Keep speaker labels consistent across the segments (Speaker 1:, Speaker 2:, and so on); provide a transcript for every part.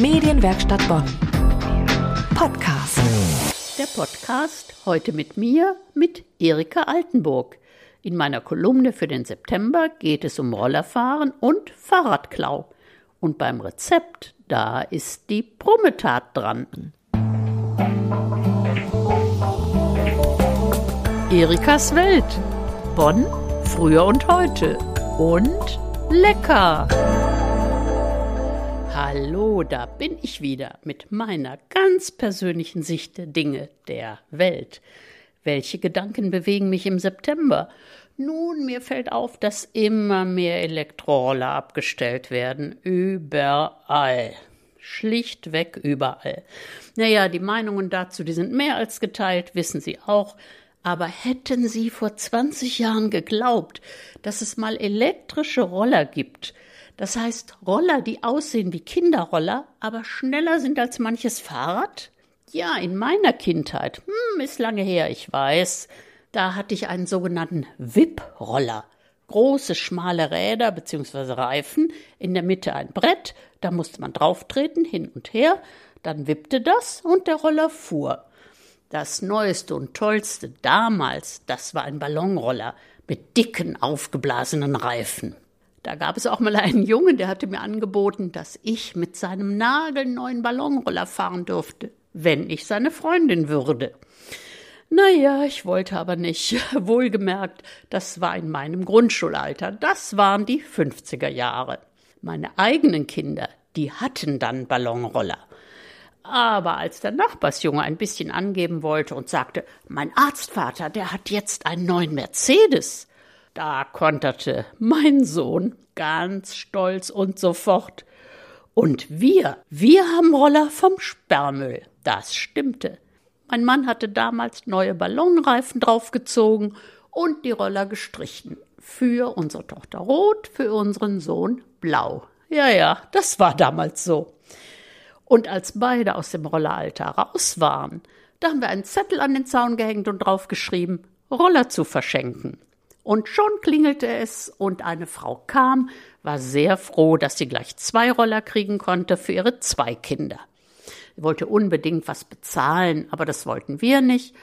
Speaker 1: Medienwerkstatt Bonn. Podcast.
Speaker 2: Der Podcast heute mit mir, mit Erika Altenburg. In meiner Kolumne für den September geht es um Rollerfahren und Fahrradklau. Und beim Rezept, da ist die Brummetat dran. Erikas Welt. Bonn, früher und heute. Und lecker. Hallo, da bin ich wieder mit meiner ganz persönlichen Sicht der Dinge der Welt. Welche Gedanken bewegen mich im September? Nun, mir fällt auf, dass immer mehr Elektroroller abgestellt werden. Überall. Schlichtweg überall. Naja, die Meinungen dazu, die sind mehr als geteilt, wissen Sie auch. Aber hätten Sie vor 20 Jahren geglaubt, dass es mal elektrische Roller gibt, das heißt Roller, die aussehen wie Kinderroller, aber schneller sind als manches Fahrrad? Ja, in meiner Kindheit, hm, ist lange her, ich weiß, da hatte ich einen sogenannten Wip-Roller. Große, schmale Räder bzw. Reifen, in der Mitte ein Brett, da musste man drauftreten, hin und her, dann wippte das und der Roller fuhr. Das Neueste und Tollste damals, das war ein Ballonroller mit dicken, aufgeblasenen Reifen. Da gab es auch mal einen Jungen, der hatte mir angeboten, dass ich mit seinem nagelneuen Ballonroller fahren dürfte, wenn ich seine Freundin würde. Naja, ich wollte aber nicht. Wohlgemerkt, das war in meinem Grundschulalter. Das waren die 50er Jahre. Meine eigenen Kinder, die hatten dann Ballonroller. Aber als der Nachbarsjunge ein bisschen angeben wollte und sagte, mein Arztvater, der hat jetzt einen neuen Mercedes, da konterte mein Sohn ganz stolz und sofort. Und wir, wir haben Roller vom Sperrmüll. Das stimmte. Mein Mann hatte damals neue Ballonreifen draufgezogen und die Roller gestrichen. Für unsere Tochter rot, für unseren Sohn blau. Ja, ja, das war damals so. Und als beide aus dem Rolleralter raus waren, da haben wir einen Zettel an den Zaun gehängt und draufgeschrieben, Roller zu verschenken. Und schon klingelte es und eine Frau kam, war sehr froh, dass sie gleich zwei Roller kriegen konnte für ihre zwei Kinder. Sie wollte unbedingt was bezahlen, aber das wollten wir nicht.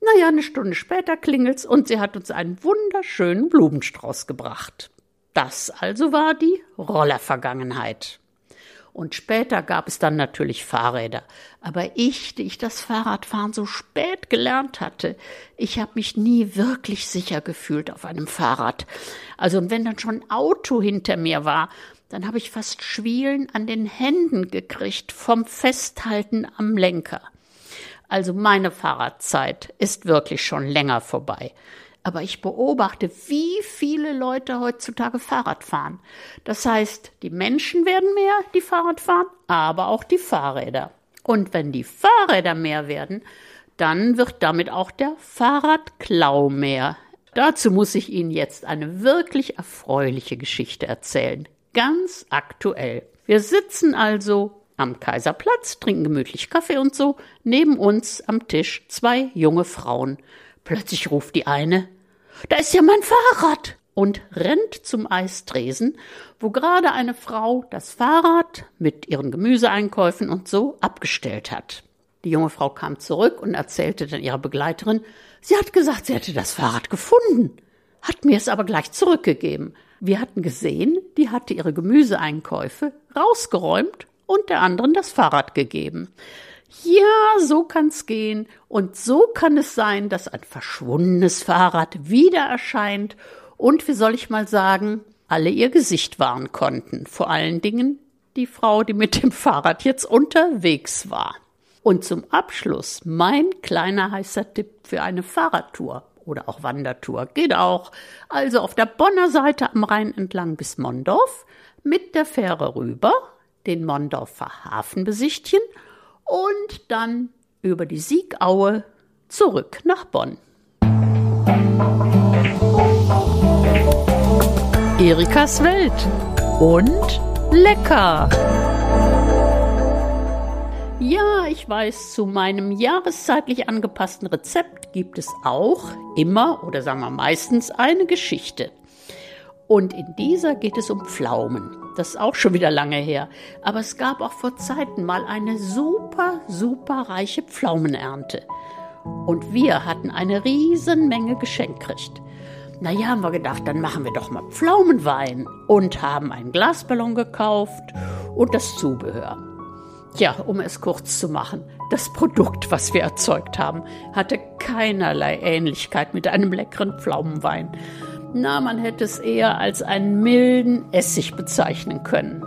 Speaker 2: Naja, eine Stunde später klingelt's und sie hat uns einen wunderschönen Blumenstrauß gebracht. Das also war die Rollervergangenheit. Und später gab es dann natürlich Fahrräder. Aber ich, die ich das Fahrradfahren so spät gelernt hatte, ich habe mich nie wirklich sicher gefühlt auf einem Fahrrad. Also und wenn dann schon ein Auto hinter mir war, dann habe ich fast Schwielen an den Händen gekriegt vom Festhalten am Lenker. Also meine Fahrradzeit ist wirklich schon länger vorbei aber ich beobachte, wie viele Leute heutzutage Fahrrad fahren. Das heißt, die Menschen werden mehr, die Fahrrad fahren, aber auch die Fahrräder. Und wenn die Fahrräder mehr werden, dann wird damit auch der Fahrradklau mehr. Dazu muss ich Ihnen jetzt eine wirklich erfreuliche Geschichte erzählen. Ganz aktuell. Wir sitzen also am Kaiserplatz, trinken gemütlich Kaffee und so, neben uns am Tisch zwei junge Frauen. Plötzlich ruft die eine da ist ja mein Fahrrad! und rennt zum Eistresen, wo gerade eine Frau das Fahrrad mit ihren Gemüseeinkäufen und so abgestellt hat. Die junge Frau kam zurück und erzählte dann ihrer Begleiterin, sie hat gesagt, sie hätte das Fahrrad gefunden, hat mir es aber gleich zurückgegeben. Wir hatten gesehen, die hatte ihre Gemüseeinkäufe rausgeräumt und der anderen das Fahrrad gegeben. Ja, so kann's gehen. Und so kann es sein, dass ein verschwundenes Fahrrad wieder erscheint und, wie soll ich mal sagen, alle ihr Gesicht wahren konnten. Vor allen Dingen die Frau, die mit dem Fahrrad jetzt unterwegs war. Und zum Abschluss mein kleiner heißer Tipp für eine Fahrradtour oder auch Wandertour. Geht auch. Also auf der Bonner Seite am Rhein entlang bis Mondorf, mit der Fähre rüber, den Mondorfer Hafen besichtigen und dann über die Siegaue zurück nach Bonn. Erikas Welt und lecker. Ja, ich weiß, zu meinem jahreszeitlich angepassten Rezept gibt es auch immer oder sagen wir meistens eine Geschichte. Und in dieser geht es um Pflaumen. Das ist auch schon wieder lange her. Aber es gab auch vor Zeiten mal eine super, super reiche Pflaumenernte. Und wir hatten eine riesen Menge geschenkt gekriegt. Naja, haben wir gedacht, dann machen wir doch mal Pflaumenwein und haben einen Glasballon gekauft und das Zubehör. Ja, um es kurz zu machen, das Produkt, was wir erzeugt haben, hatte keinerlei Ähnlichkeit mit einem leckeren Pflaumenwein. Na, man hätte es eher als einen milden Essig bezeichnen können.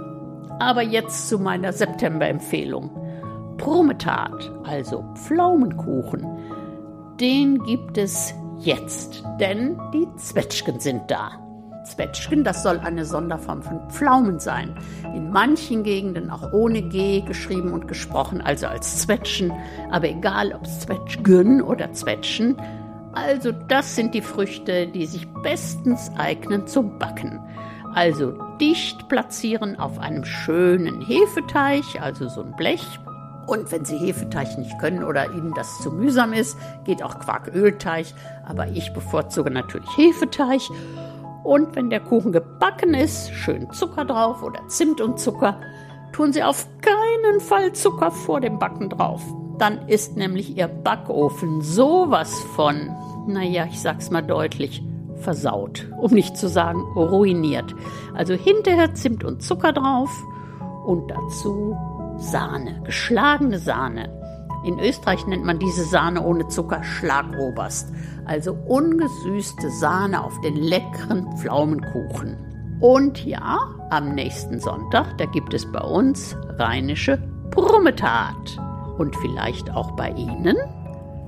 Speaker 2: Aber jetzt zu meiner September-Empfehlung. Prometat, also Pflaumenkuchen, den gibt es jetzt, denn die Zwetschgen sind da. Zwetschgen, das soll eine Sonderform von Pflaumen sein. In manchen Gegenden auch ohne G geschrieben und gesprochen, also als Zwetschen. Aber egal ob Zwetschgen oder Zwetschen, also das sind die Früchte, die sich bestens eignen zum Backen. Also dicht platzieren auf einem schönen Hefeteig, also so ein Blech. Und wenn Sie Hefeteig nicht können oder Ihnen das zu mühsam ist, geht auch Quarkölteig. Aber ich bevorzuge natürlich Hefeteig. Und wenn der Kuchen gebacken ist, schön Zucker drauf oder Zimt und Zucker. Tun Sie auf keinen Fall Zucker vor dem Backen drauf. Dann ist nämlich Ihr Backofen sowas von, naja, ich sag's mal deutlich, versaut, um nicht zu sagen ruiniert. Also hinterher Zimt und Zucker drauf und dazu Sahne, geschlagene Sahne. In Österreich nennt man diese Sahne ohne Zucker Schlagoberst, also ungesüßte Sahne auf den leckeren Pflaumenkuchen. Und ja, am nächsten Sonntag, da gibt es bei uns rheinische Brummetat. Und vielleicht auch bei Ihnen?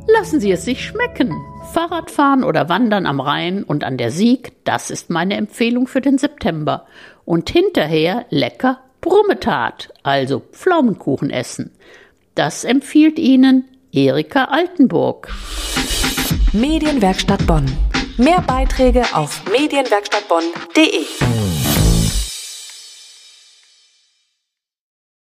Speaker 2: Lassen Sie es sich schmecken. Fahrradfahren oder Wandern am Rhein und an der Sieg, das ist meine Empfehlung für den September. Und hinterher lecker Brummetat, also Pflaumenkuchen essen. Das empfiehlt Ihnen Erika Altenburg.
Speaker 1: Medienwerkstatt Bonn. Mehr Beiträge auf medienwerkstattbonn.de.